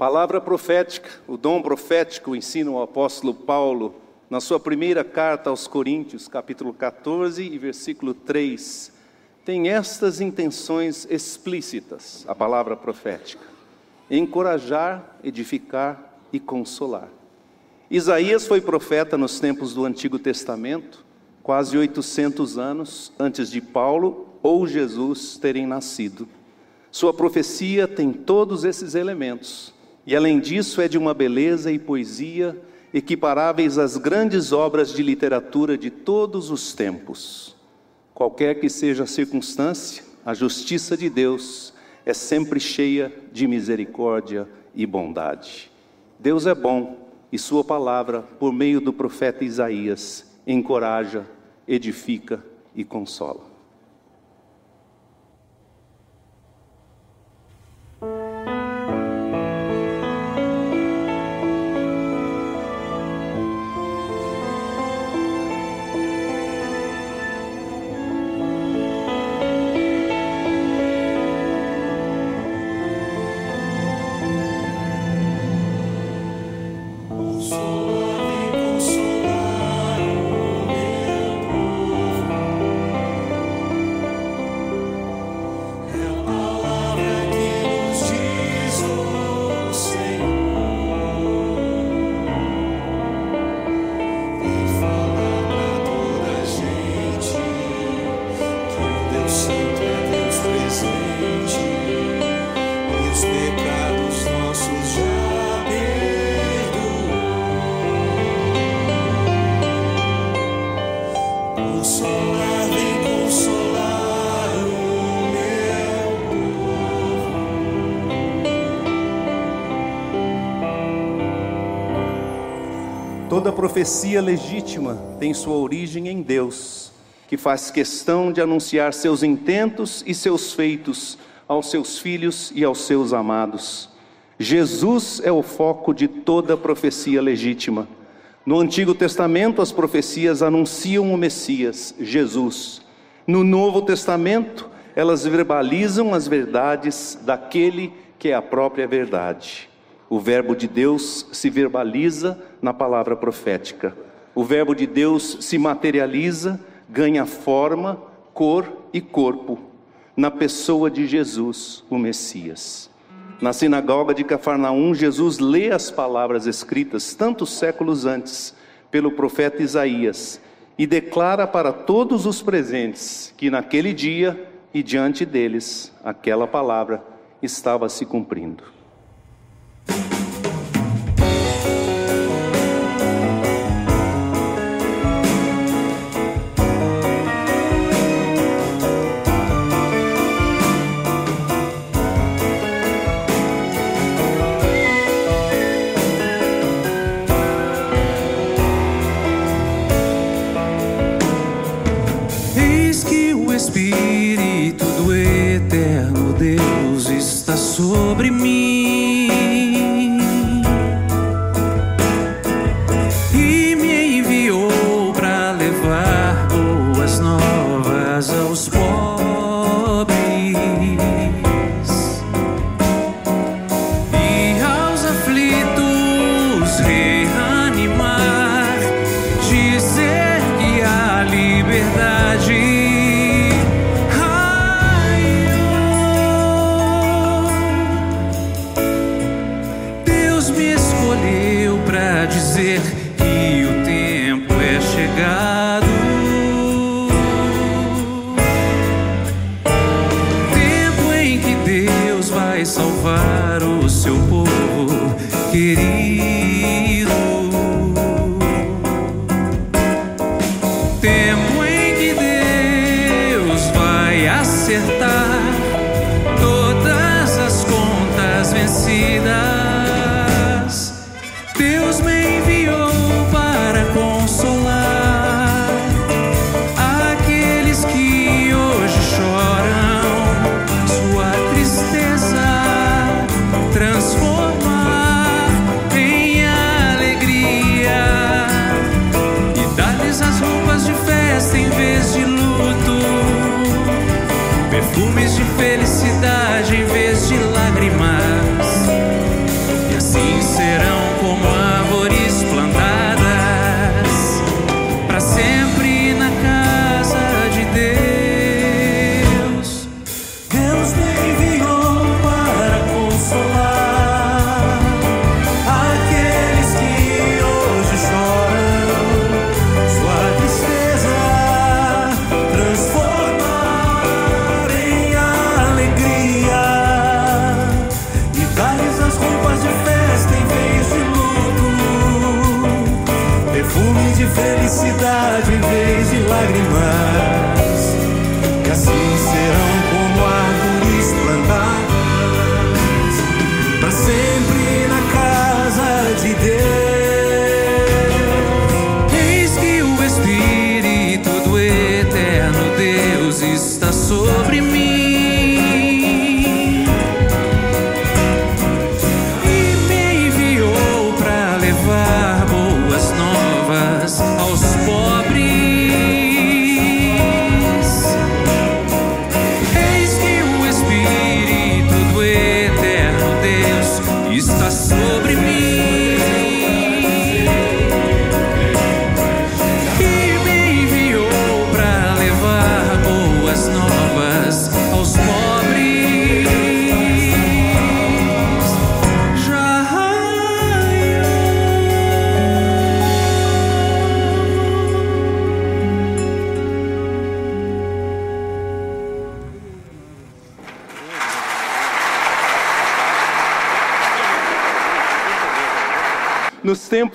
Palavra profética, o dom profético, ensina o apóstolo Paulo na sua primeira carta aos Coríntios, capítulo 14 e versículo 3, tem estas intenções explícitas, a palavra profética: encorajar, edificar e consolar. Isaías foi profeta nos tempos do Antigo Testamento, quase 800 anos antes de Paulo ou Jesus terem nascido. Sua profecia tem todos esses elementos e além disso, é de uma beleza e poesia equiparáveis às grandes obras de literatura de todos os tempos. Qualquer que seja a circunstância, a justiça de Deus é sempre cheia de misericórdia e bondade. Deus é bom e Sua palavra, por meio do profeta Isaías, encoraja, edifica e consola. Toda profecia legítima tem sua origem em Deus, que faz questão de anunciar seus intentos e seus feitos aos seus filhos e aos seus amados. Jesus é o foco de toda profecia legítima. No Antigo Testamento, as profecias anunciam o Messias, Jesus. No Novo Testamento, elas verbalizam as verdades daquele que é a própria verdade. O Verbo de Deus se verbaliza na palavra profética. O Verbo de Deus se materializa, ganha forma, cor e corpo na pessoa de Jesus, o Messias. Na sinagoga de Cafarnaum, Jesus lê as palavras escritas tantos séculos antes pelo profeta Isaías e declara para todos os presentes que naquele dia e diante deles aquela palavra estava se cumprindo. Sobre mim.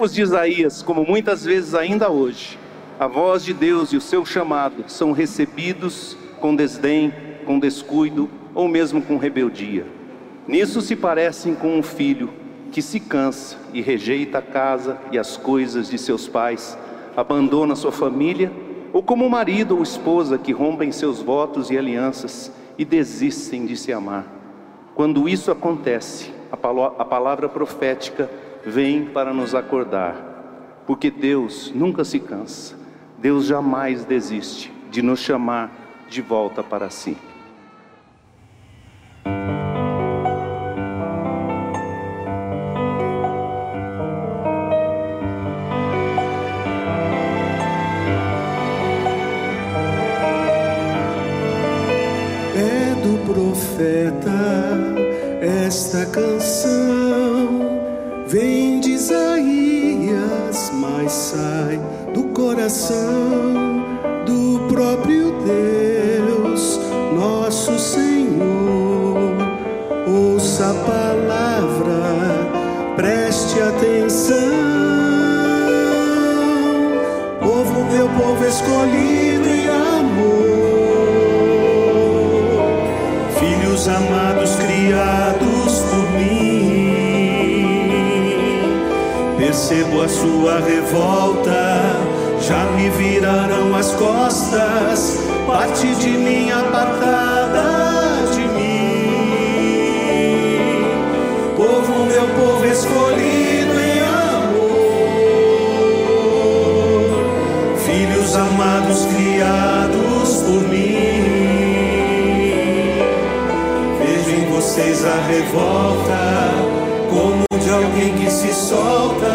Tempos de Isaías, como muitas vezes ainda hoje, a voz de Deus e o seu chamado são recebidos com desdém, com descuido ou mesmo com rebeldia. Nisso se parecem com um filho que se cansa e rejeita a casa e as coisas de seus pais, abandona sua família, ou como o marido ou esposa que rompem seus votos e alianças e desistem de se amar. Quando isso acontece, a palavra profética vem para nos acordar, porque Deus nunca se cansa, Deus jamais desiste de nos chamar de volta para si. É do profeta esta canção. Vem de Isaías, mas sai do coração do próprio Deus, nosso Senhor. Ouça a palavra, preste atenção. Povo meu, povo escolhido Percebo a sua revolta, já me viraram as costas, parte de mim apartada de mim. Povo meu, povo escolhido em amor. Filhos amados criados por mim. Vejo em vocês a revolta, como de alguém que se solta,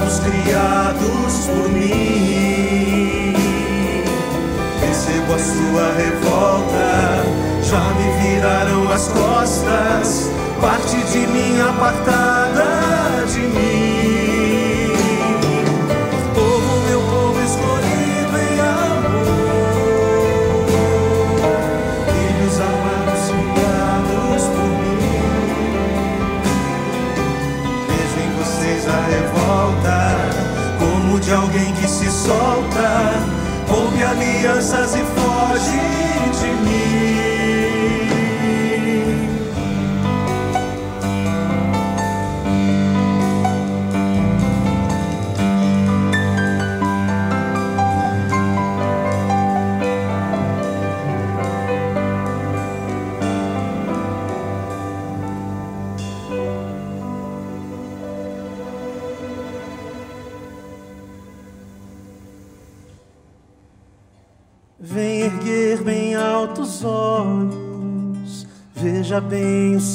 Amados criados por mim. Percebo a sua revolta, já me viraram as costas, parte de mim apartada de mim. solta, rompe alianças e foge.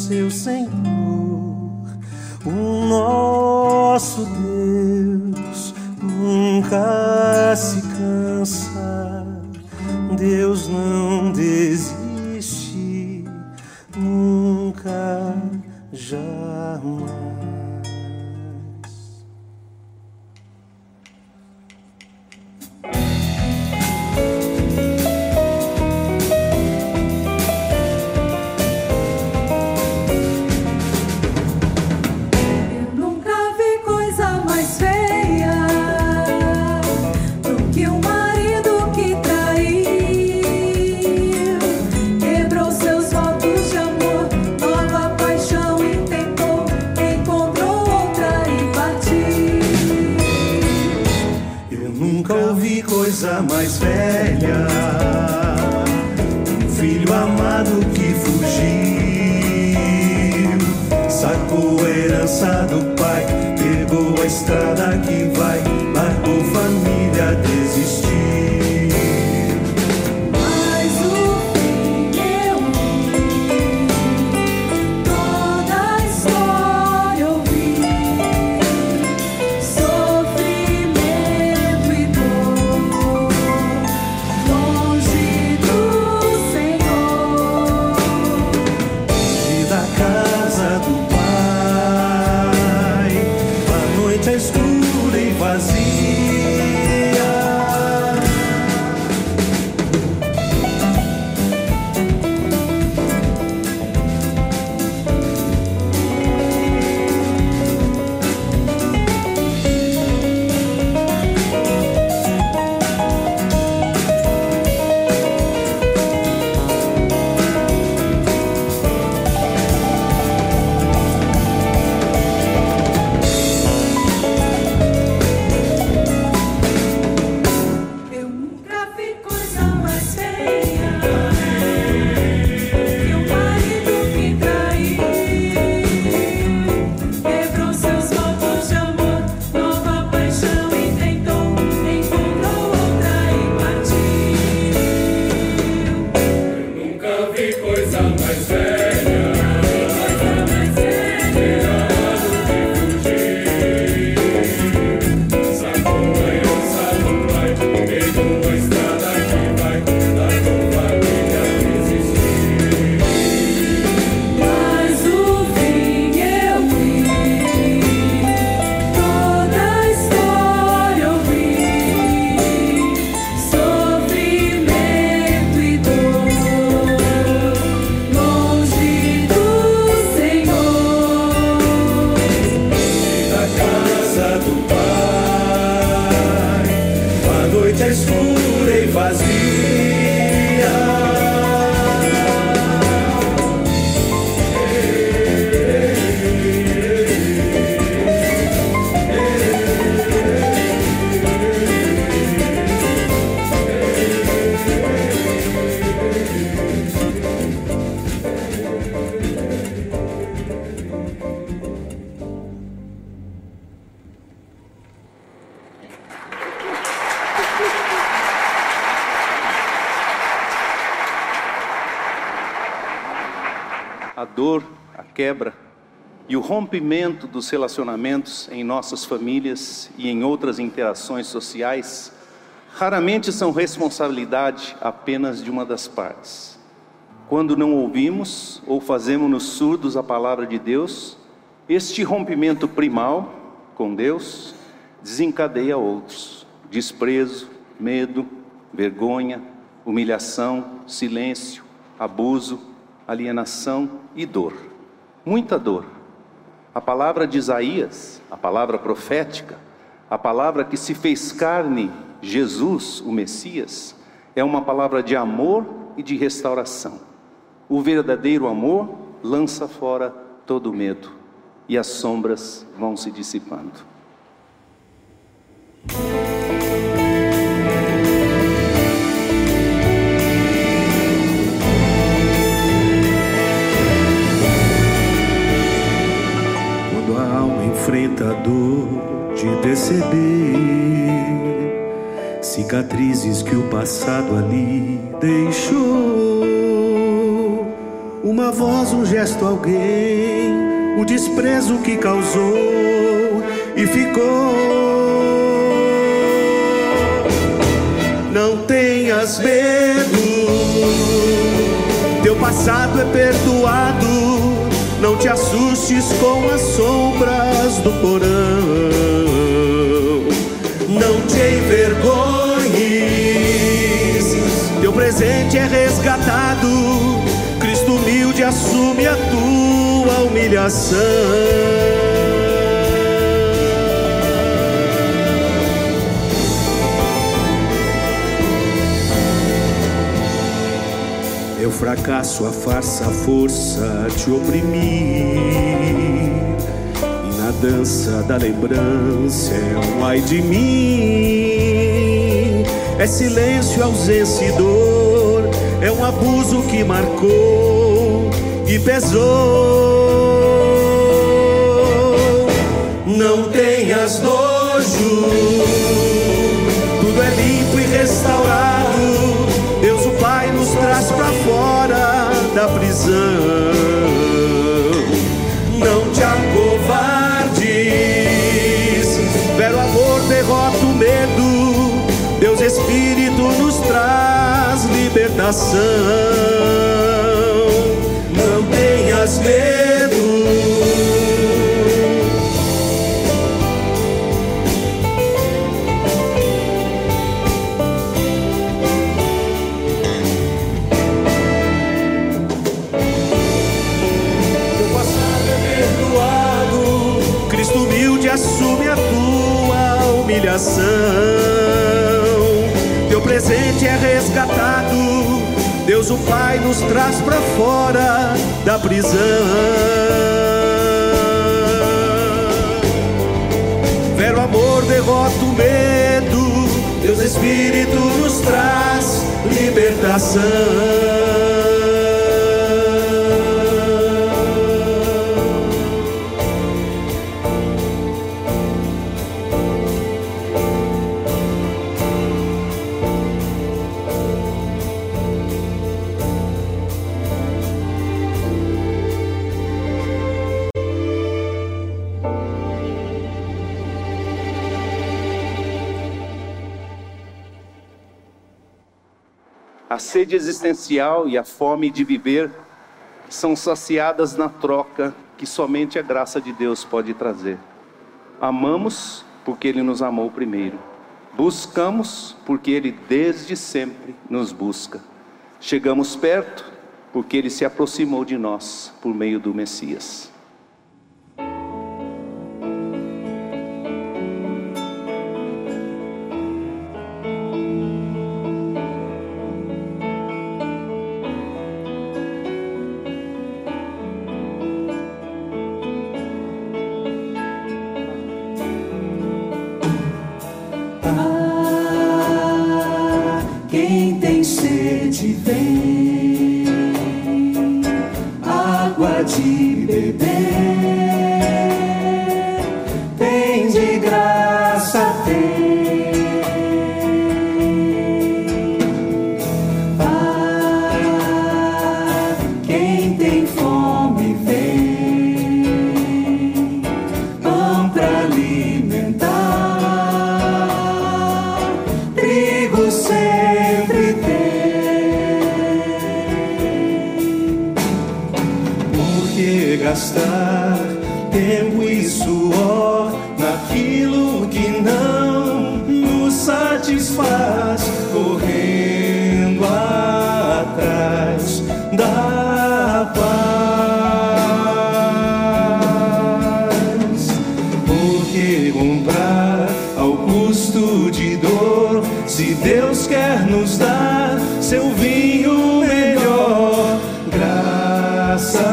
seu Senhor. amado que fugiu, sacou a herança do pai, pegou a estrada que quebra e o rompimento dos relacionamentos em nossas famílias e em outras interações sociais raramente são responsabilidade apenas de uma das partes. Quando não ouvimos ou fazemos-nos surdos à palavra de Deus, este rompimento primal com Deus desencadeia outros: desprezo, medo, vergonha, humilhação, silêncio, abuso, alienação e dor muita dor. A palavra de Isaías, a palavra profética, a palavra que se fez carne, Jesus, o Messias, é uma palavra de amor e de restauração. O verdadeiro amor lança fora todo medo e as sombras vão se dissipando. Enfrenta a dor de perceber cicatrizes que o passado ali deixou, uma voz, um gesto, alguém, o desprezo que causou e ficou. Não tenhas medo, teu passado é perdoado. Não te assustes com as sombras do porão. Não te envergonhes, teu presente é resgatado. Cristo humilde assume a tua humilhação. Fracasso, a farsa, a força te oprimir. E na dança da lembrança é um ai de mim. É silêncio, ausência e dor. É um abuso que marcou e pesou. Não tenhas nojo, tudo é limpo e restaurado. Deus o Pai nos traz pra da prisão. Não te acovardes, vero amor derrota o medo. Deus Espírito nos traz libertação. Não tenhas medo. Humilhação. Teu presente é resgatado. Deus o Pai nos traz pra fora da prisão. Vero amor derrota o medo. Deus Espírito nos traz libertação. Sede existencial e a fome de viver são saciadas na troca que somente a graça de Deus pode trazer. Amamos porque Ele nos amou primeiro. Buscamos porque Ele desde sempre nos busca. Chegamos perto porque Ele se aproximou de nós por meio do Messias. Deus quer nos dar seu vinho melhor, graça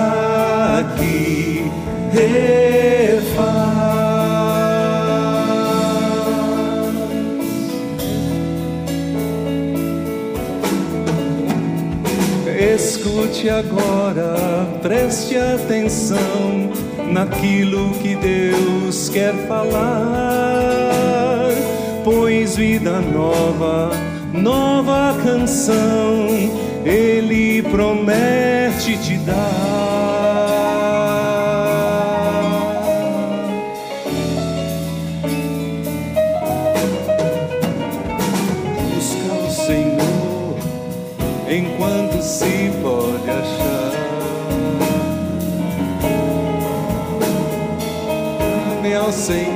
que refaz. Escute agora, preste atenção naquilo que Deus quer falar pois vida nova, nova canção, Ele promete te dar. Busca o Senhor enquanto se pode achar. Ame ao Senhor.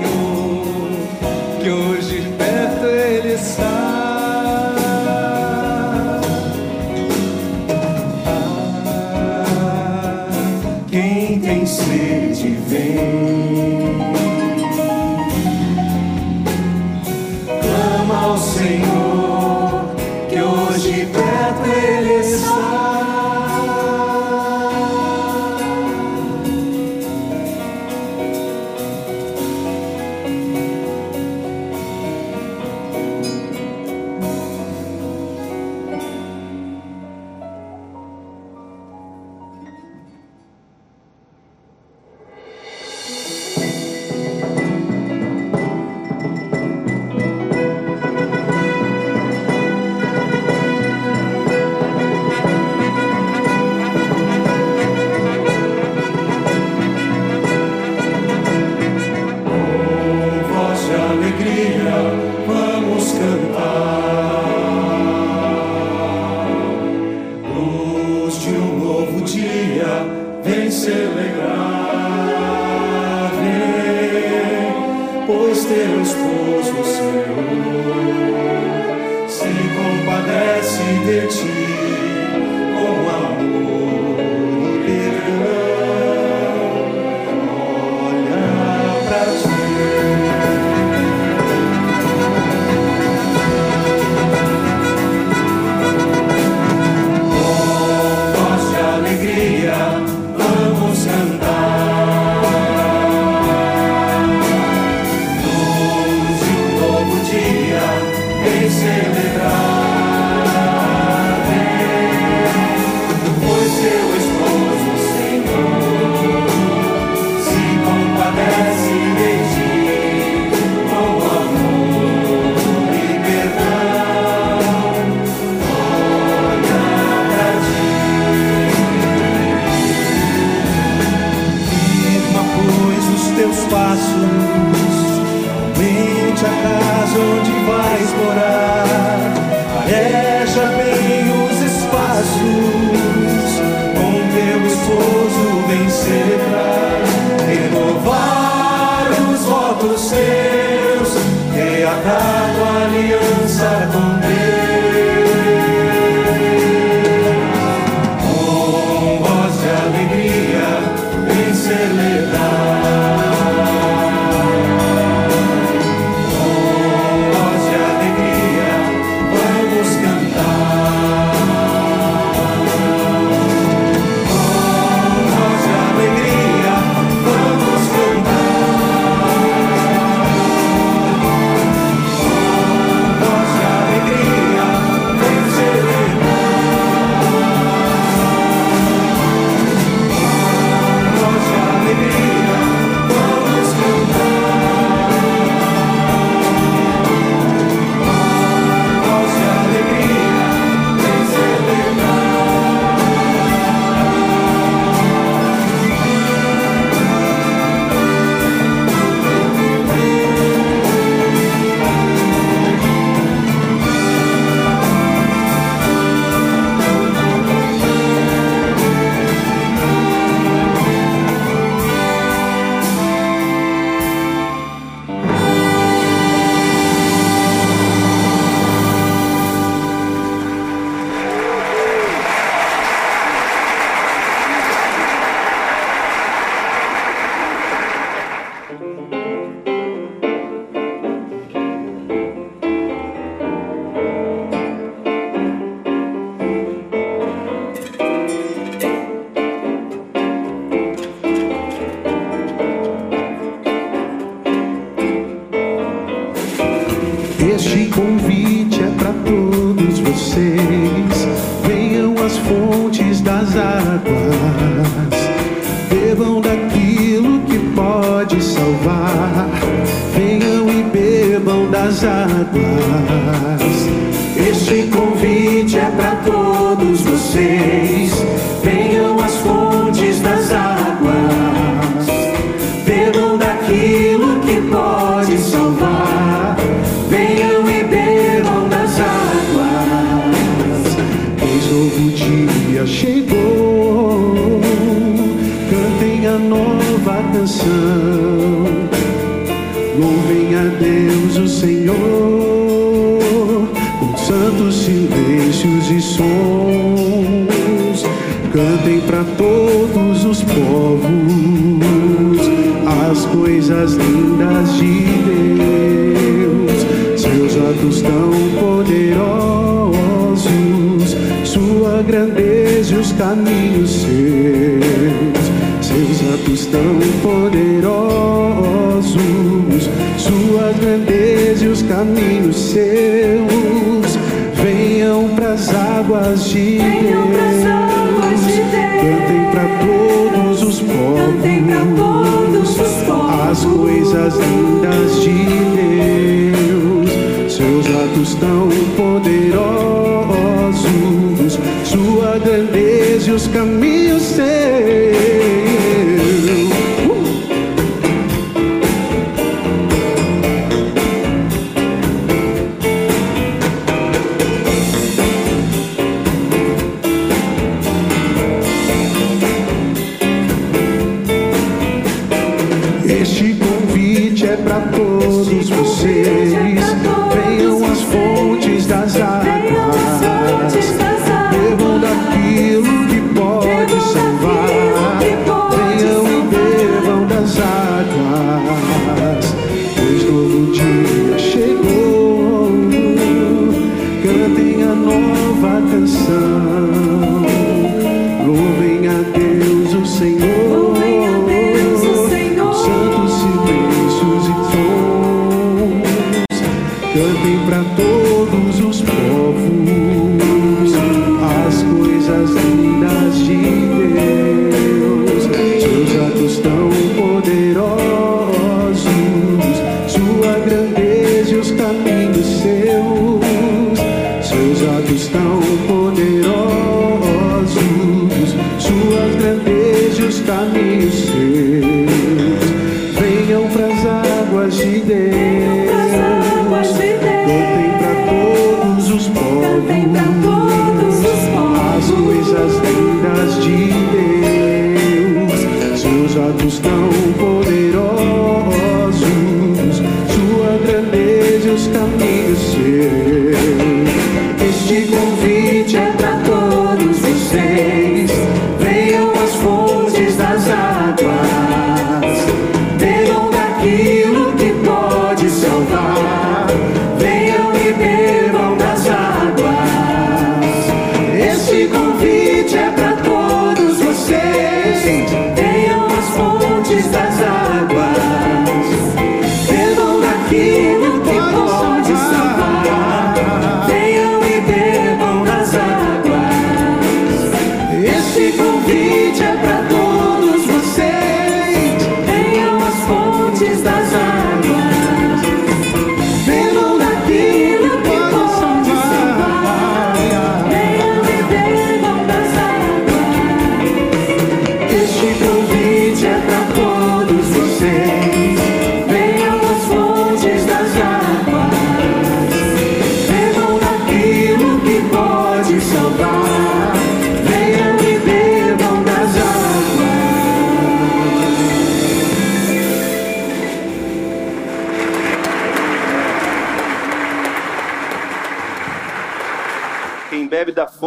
profundas de Deus, seus atos tão poderosos, sua grandeza e os caminhos seus, seus atos tão poderosos, sua grandeza e os caminhos seus, venham pras águas de Deus, águas de Deus. cantem para todos os povos coisas lindas de Deus, seus atos tão poderosos, sua grandeza e os caminhos seus. loving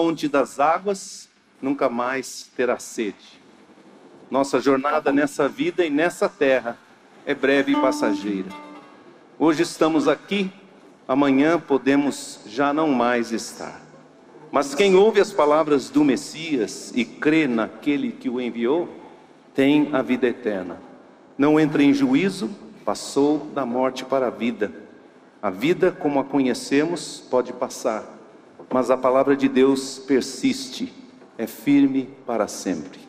fonte das águas, nunca mais terá sede. Nossa jornada tá nessa vida e nessa terra é breve e passageira. Hoje estamos aqui, amanhã podemos já não mais estar. Mas quem ouve as palavras do Messias e crê naquele que o enviou, tem a vida eterna. Não entra em juízo, passou da morte para a vida. A vida, como a conhecemos, pode passar mas a palavra de Deus persiste, é firme para sempre.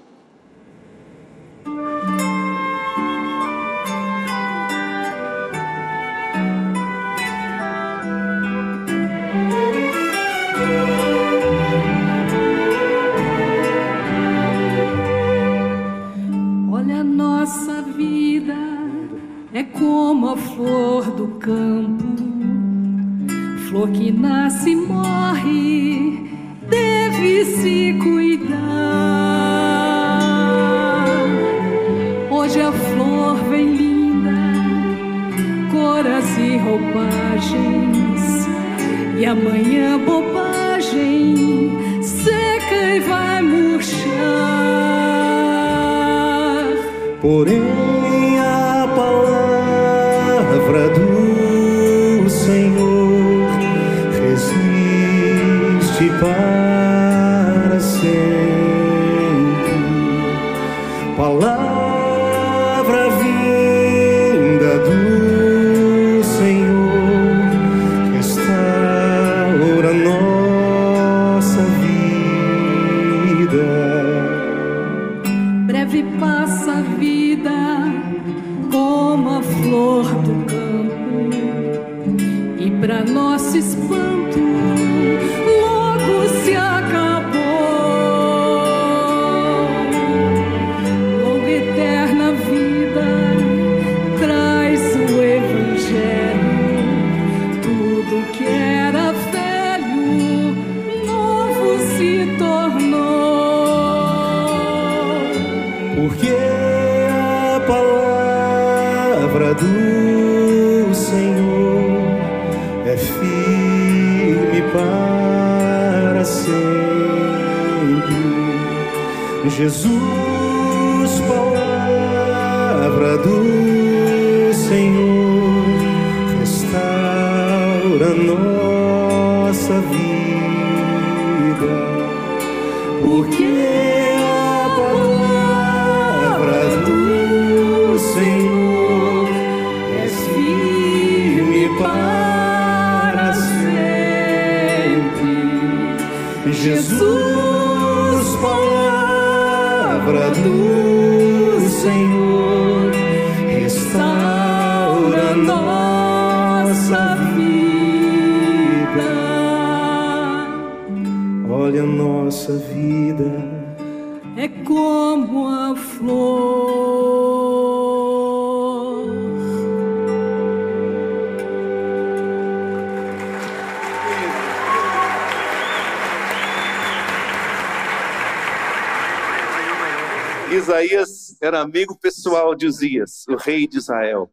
Pessoal de Uzias, o rei de Israel.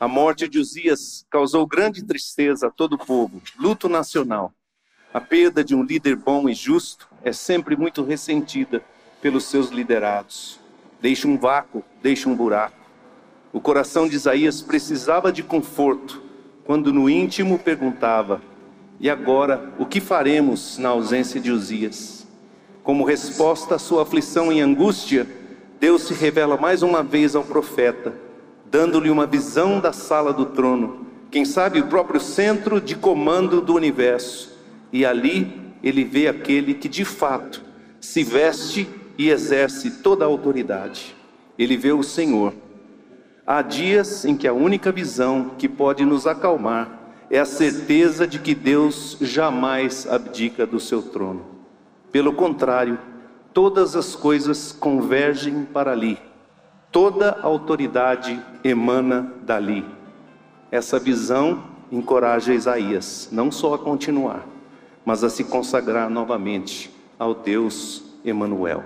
A morte de Uzias causou grande tristeza a todo o povo, luto nacional. A perda de um líder bom e justo é sempre muito ressentida pelos seus liderados. Deixa um vácuo, deixa um buraco. O coração de Isaías precisava de conforto, quando no íntimo perguntava: E agora, o que faremos na ausência de Uzias? Como resposta à sua aflição e angústia, Deus se revela mais uma vez ao profeta, dando-lhe uma visão da sala do trono, quem sabe o próprio centro de comando do universo. E ali ele vê aquele que de fato se veste e exerce toda a autoridade. Ele vê o Senhor. Há dias em que a única visão que pode nos acalmar é a certeza de que Deus jamais abdica do seu trono. Pelo contrário, todas as coisas convergem para ali. Toda autoridade emana dali. Essa visão encoraja Isaías não só a continuar, mas a se consagrar novamente ao Deus Emanuel.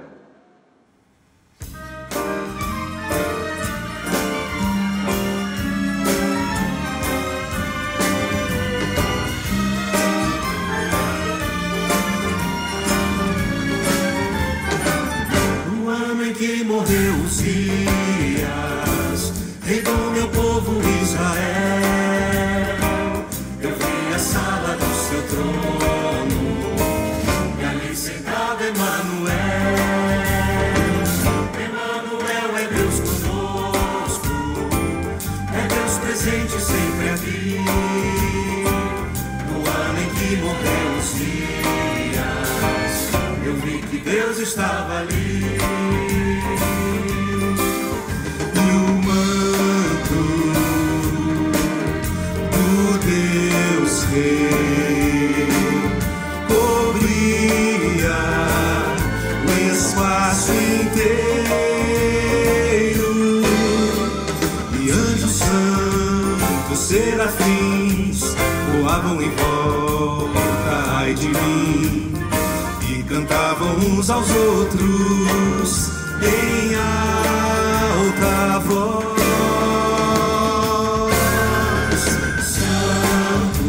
Estava ali. aos outros em alta voz. Santo,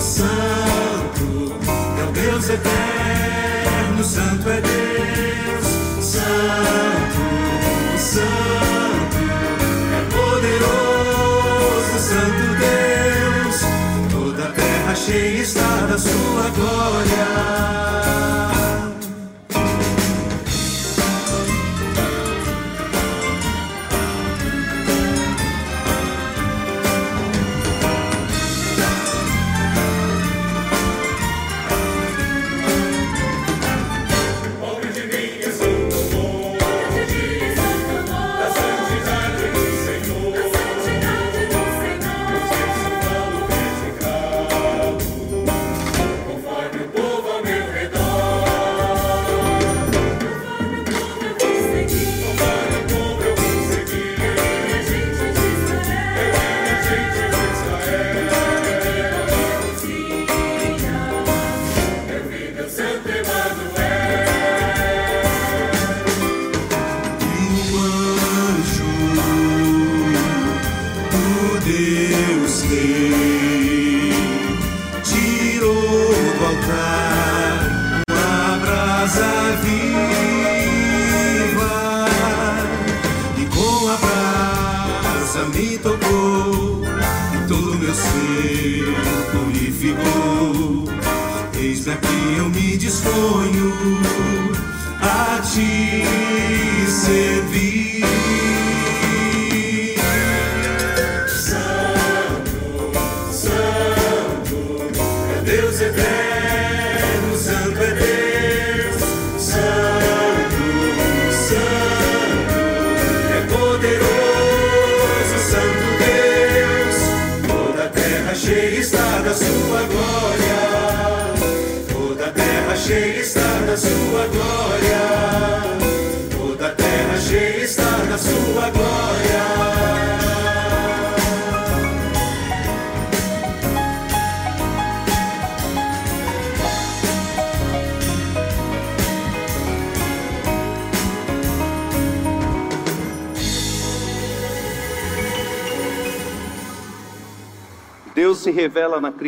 Santo, é o Deus eterno, Santo é Deus, Santo, Santo, é poderoso, Santo Deus, toda terra cheia está da sua glória.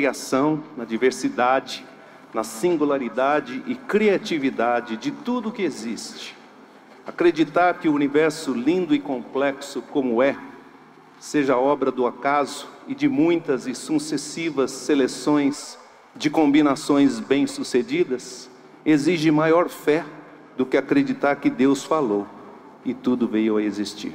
criação, na diversidade, na singularidade e criatividade de tudo que existe. Acreditar que o universo lindo e complexo como é, seja obra do acaso e de muitas e sucessivas seleções de combinações bem-sucedidas, exige maior fé do que acreditar que Deus falou e tudo veio a existir.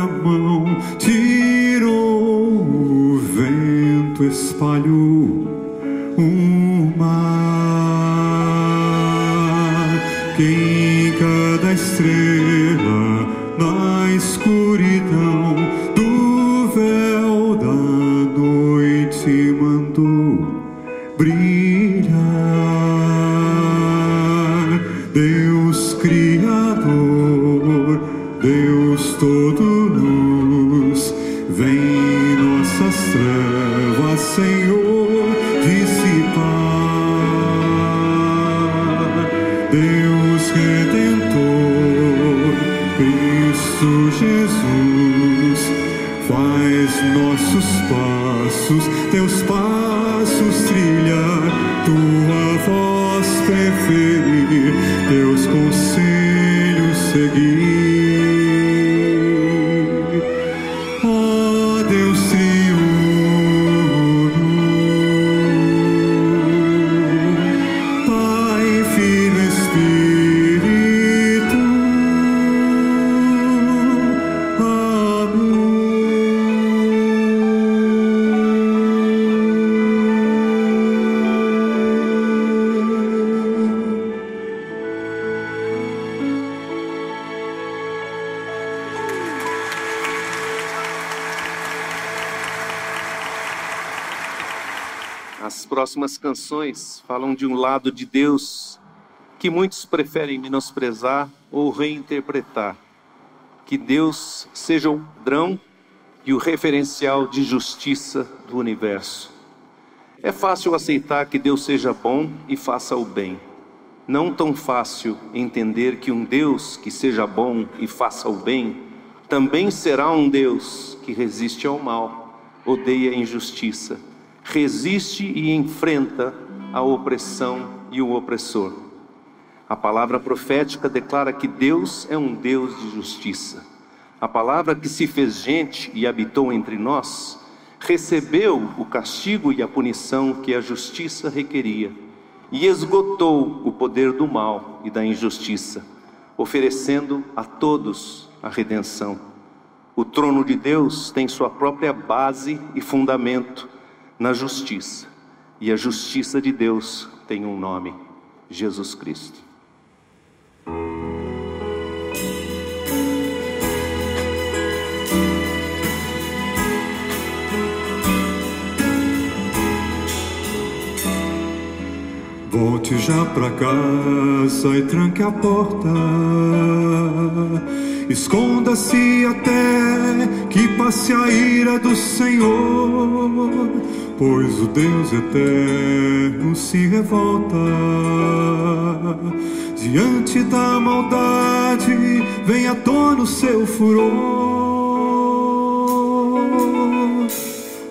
Própria mão, tirou o vento, espalhou o canções falam de um lado de Deus que muitos preferem menosprezar ou reinterpretar. Que Deus seja o padrão e o referencial de justiça do universo. É fácil aceitar que Deus seja bom e faça o bem. Não tão fácil entender que um Deus que seja bom e faça o bem também será um Deus que resiste ao mal, odeia a injustiça, resiste e enfrenta a opressão e o opressor. A palavra profética declara que Deus é um Deus de justiça. A palavra que se fez gente e habitou entre nós recebeu o castigo e a punição que a justiça requeria e esgotou o poder do mal e da injustiça, oferecendo a todos a redenção. O trono de Deus tem sua própria base e fundamento na justiça, e a justiça de Deus tem um nome: Jesus Cristo. Volte já pra casa e tranque a porta. Esconda-se até que passe a ira do Senhor, pois o Deus eterno se revolta. Diante da maldade, vem à tona o seu furor.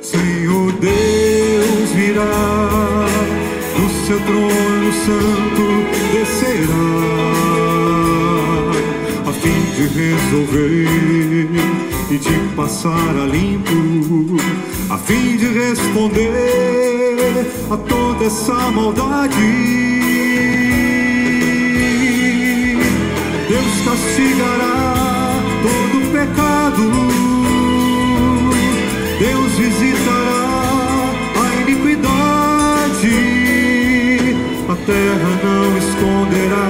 Senhor Deus virá do seu trono santo descerá fim de resolver e de passar a limpo, a fim de responder a toda essa maldade. Deus castigará todo pecado. Deus visitará a iniquidade. A terra não esconderá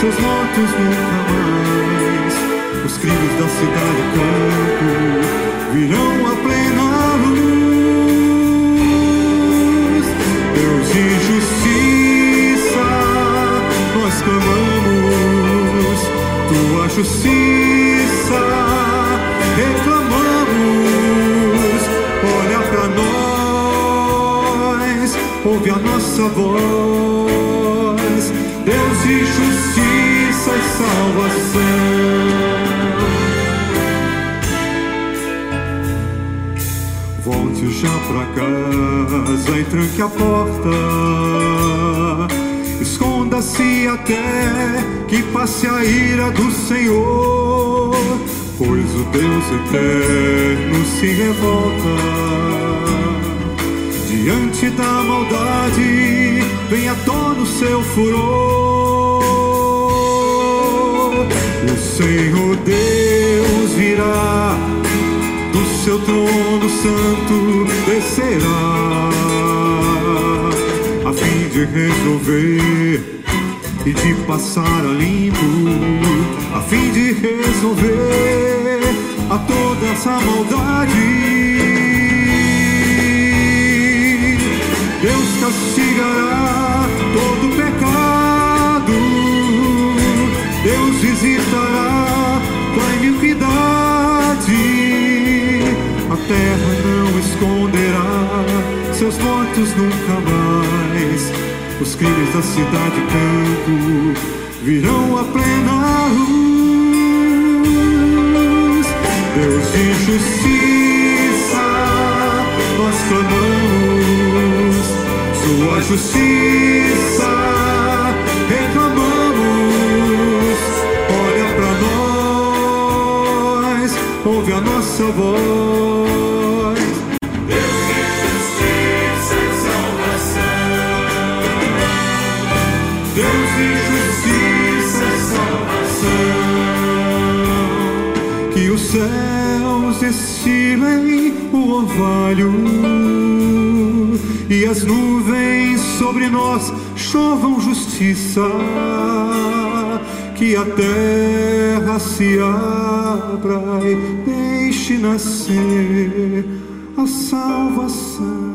seus mortos nunca mais. Os crimes da cidade e campo virão a plena luz. Deus de justiça, nós clamamos. Tua justiça reclamamos. Olha pra nós, ouve a nossa voz. Deus de justiça e salvação. Volte já pra casa e tranque a porta. Esconda-se até que passe a ira do Senhor, pois o Deus eterno se revolta. Diante da maldade, vem à tona o seu furor. O Senhor Deus virá, do seu trono santo descerá, a fim de resolver e de passar a limpo, a fim de resolver a toda essa maldade. Deus castigará todo pecado, Deus visitará tua iniquidade, a terra não esconderá seus mortos nunca mais. Os crimes da cidade campo virão a plena luz. Deus de justiça, nós clamamos. Sua justiça reclamamos. Olha pra nós, ouve a nossa voz. Deus de justiça e salvação. Que os céus destilem o orvalho e as nuvens sobre nós chovam justiça. Que a terra se abra e deixe nascer a salvação.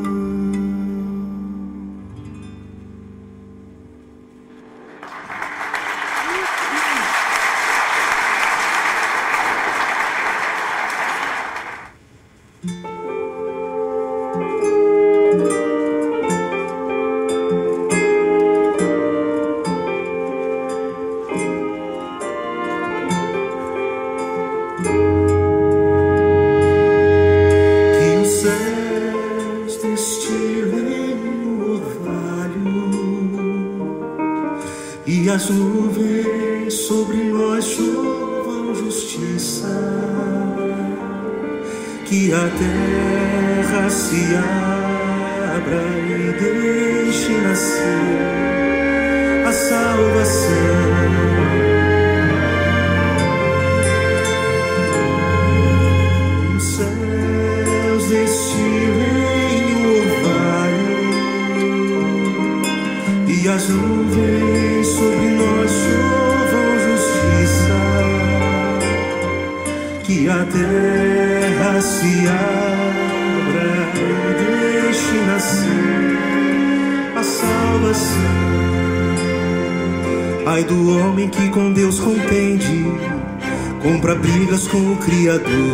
Criador.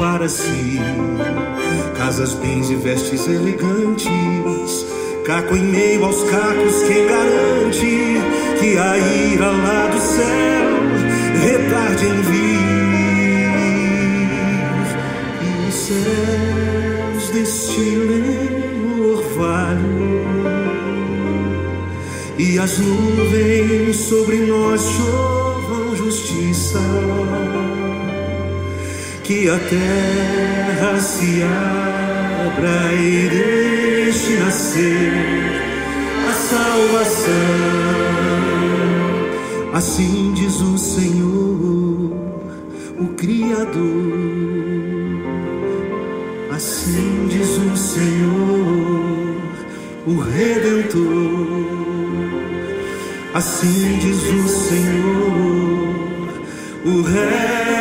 Para si, casas, bens e vestes elegantes. Caco em meio aos cacos, quem garante que a ira lá do céu retarde em vir? E os céus destilem o orvalho e as nuvens sobre nós chovam justiça. Que a terra se abra e deixe nascer a salvação. Assim diz o Senhor, o Criador. Assim diz o Senhor, o Redentor. Assim diz o Senhor, o reto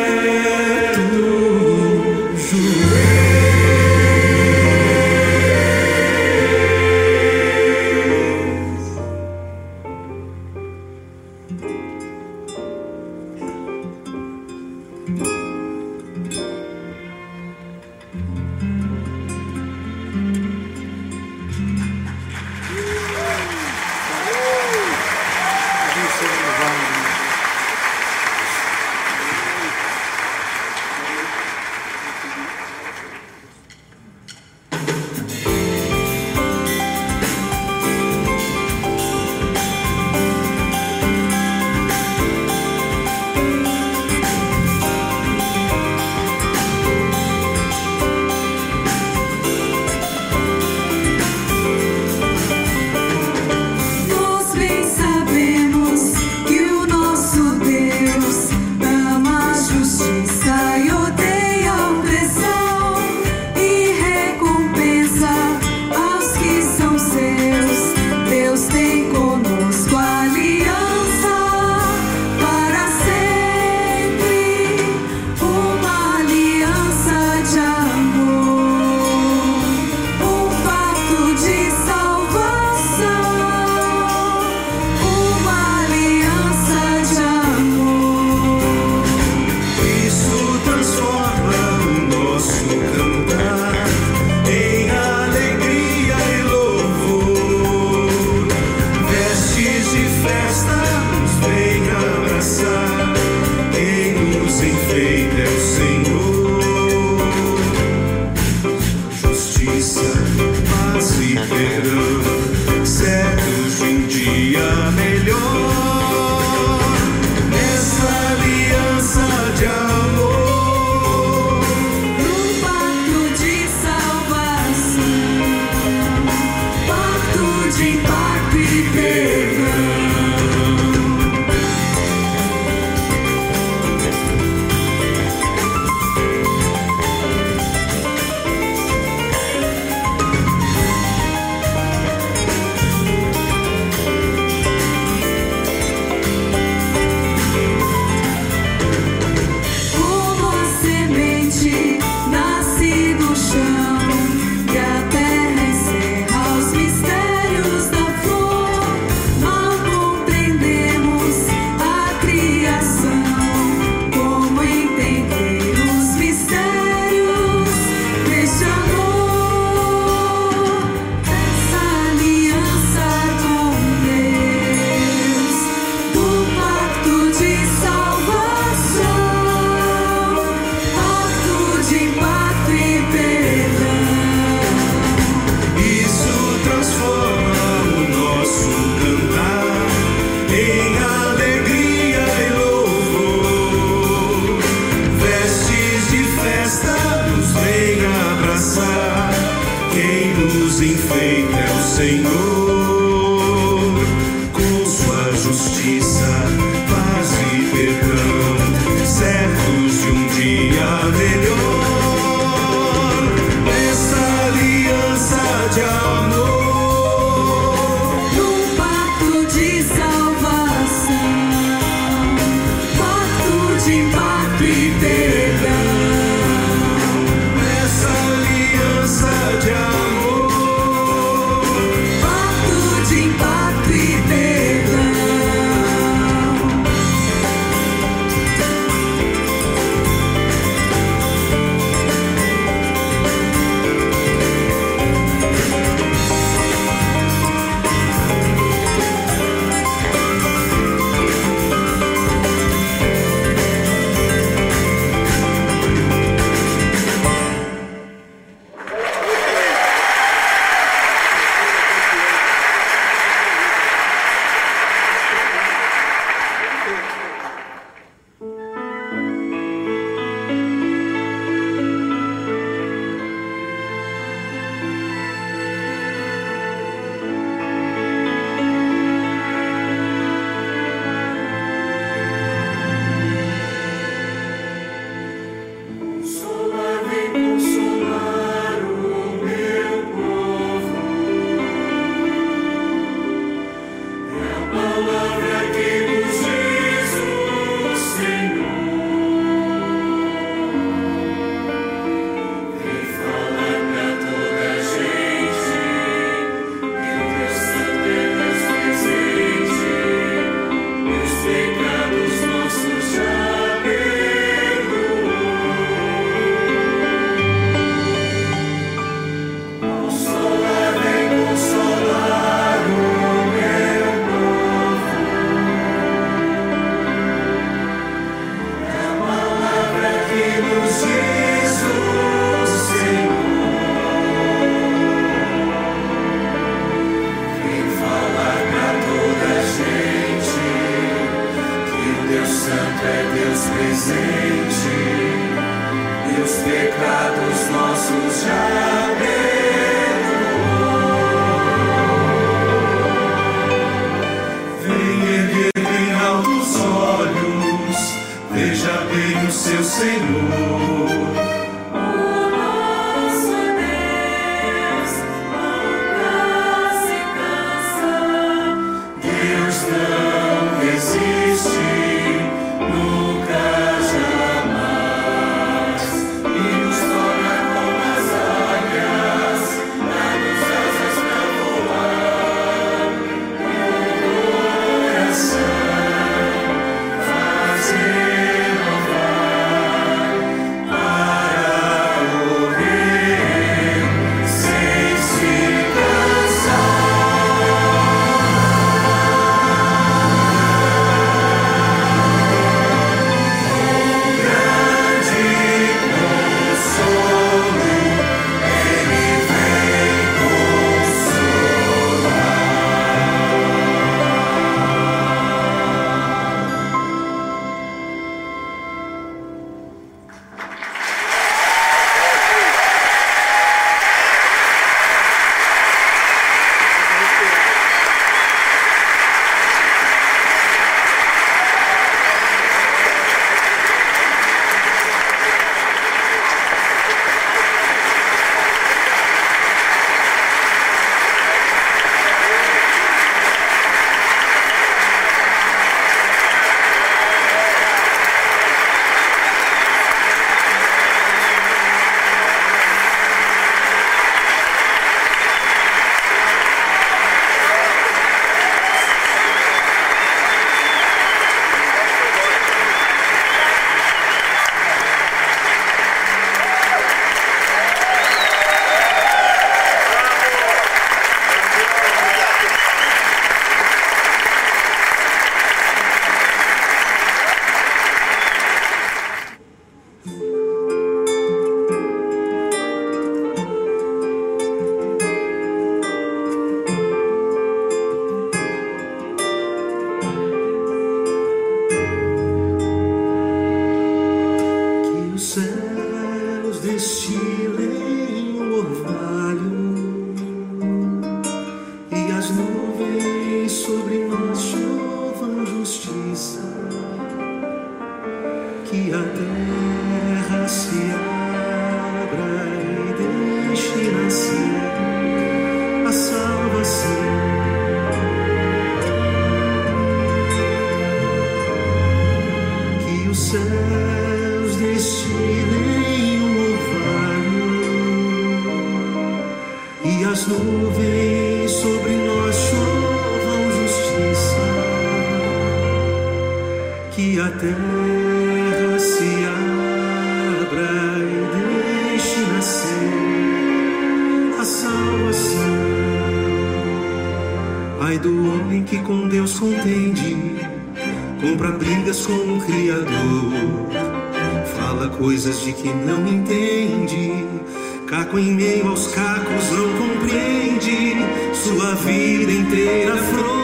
Ai do homem que com Deus contende, compra brigas com o Criador, fala coisas de que não entende, caco em meio aos cacos não compreende, sua vida inteira afronta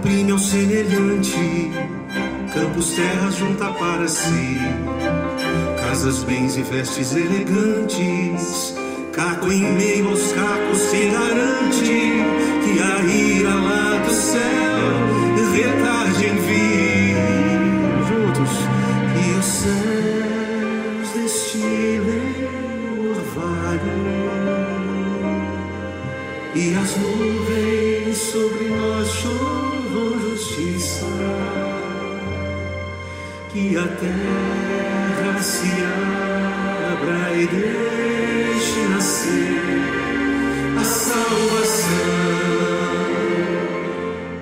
oprime ao semelhante, campos, terras junta para si, casas, bens e vestes elegantes, caco em meio aos cacos, quem garante que a ira lá do céu retarde em vir? Juntos, que os céus destilem o orvalho. E as nuvens sobre nós justiça, que a terra se abra e deixe nascer a salvação.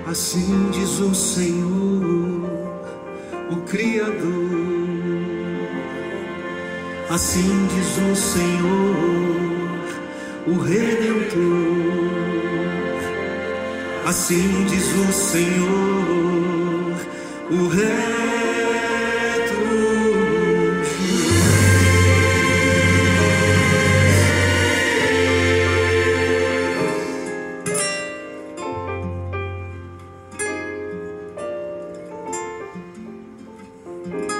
Assim diz o Senhor, o Criador. Assim diz o Senhor, o Redentor. Assim diz o Senhor, juiz. Eis